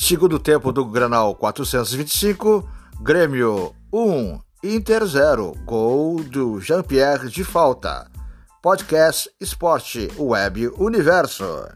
Segundo tempo do Granal 425, Grêmio 1, Inter 0, gol do Jean-Pierre de falta. Podcast Esporte Web Universo.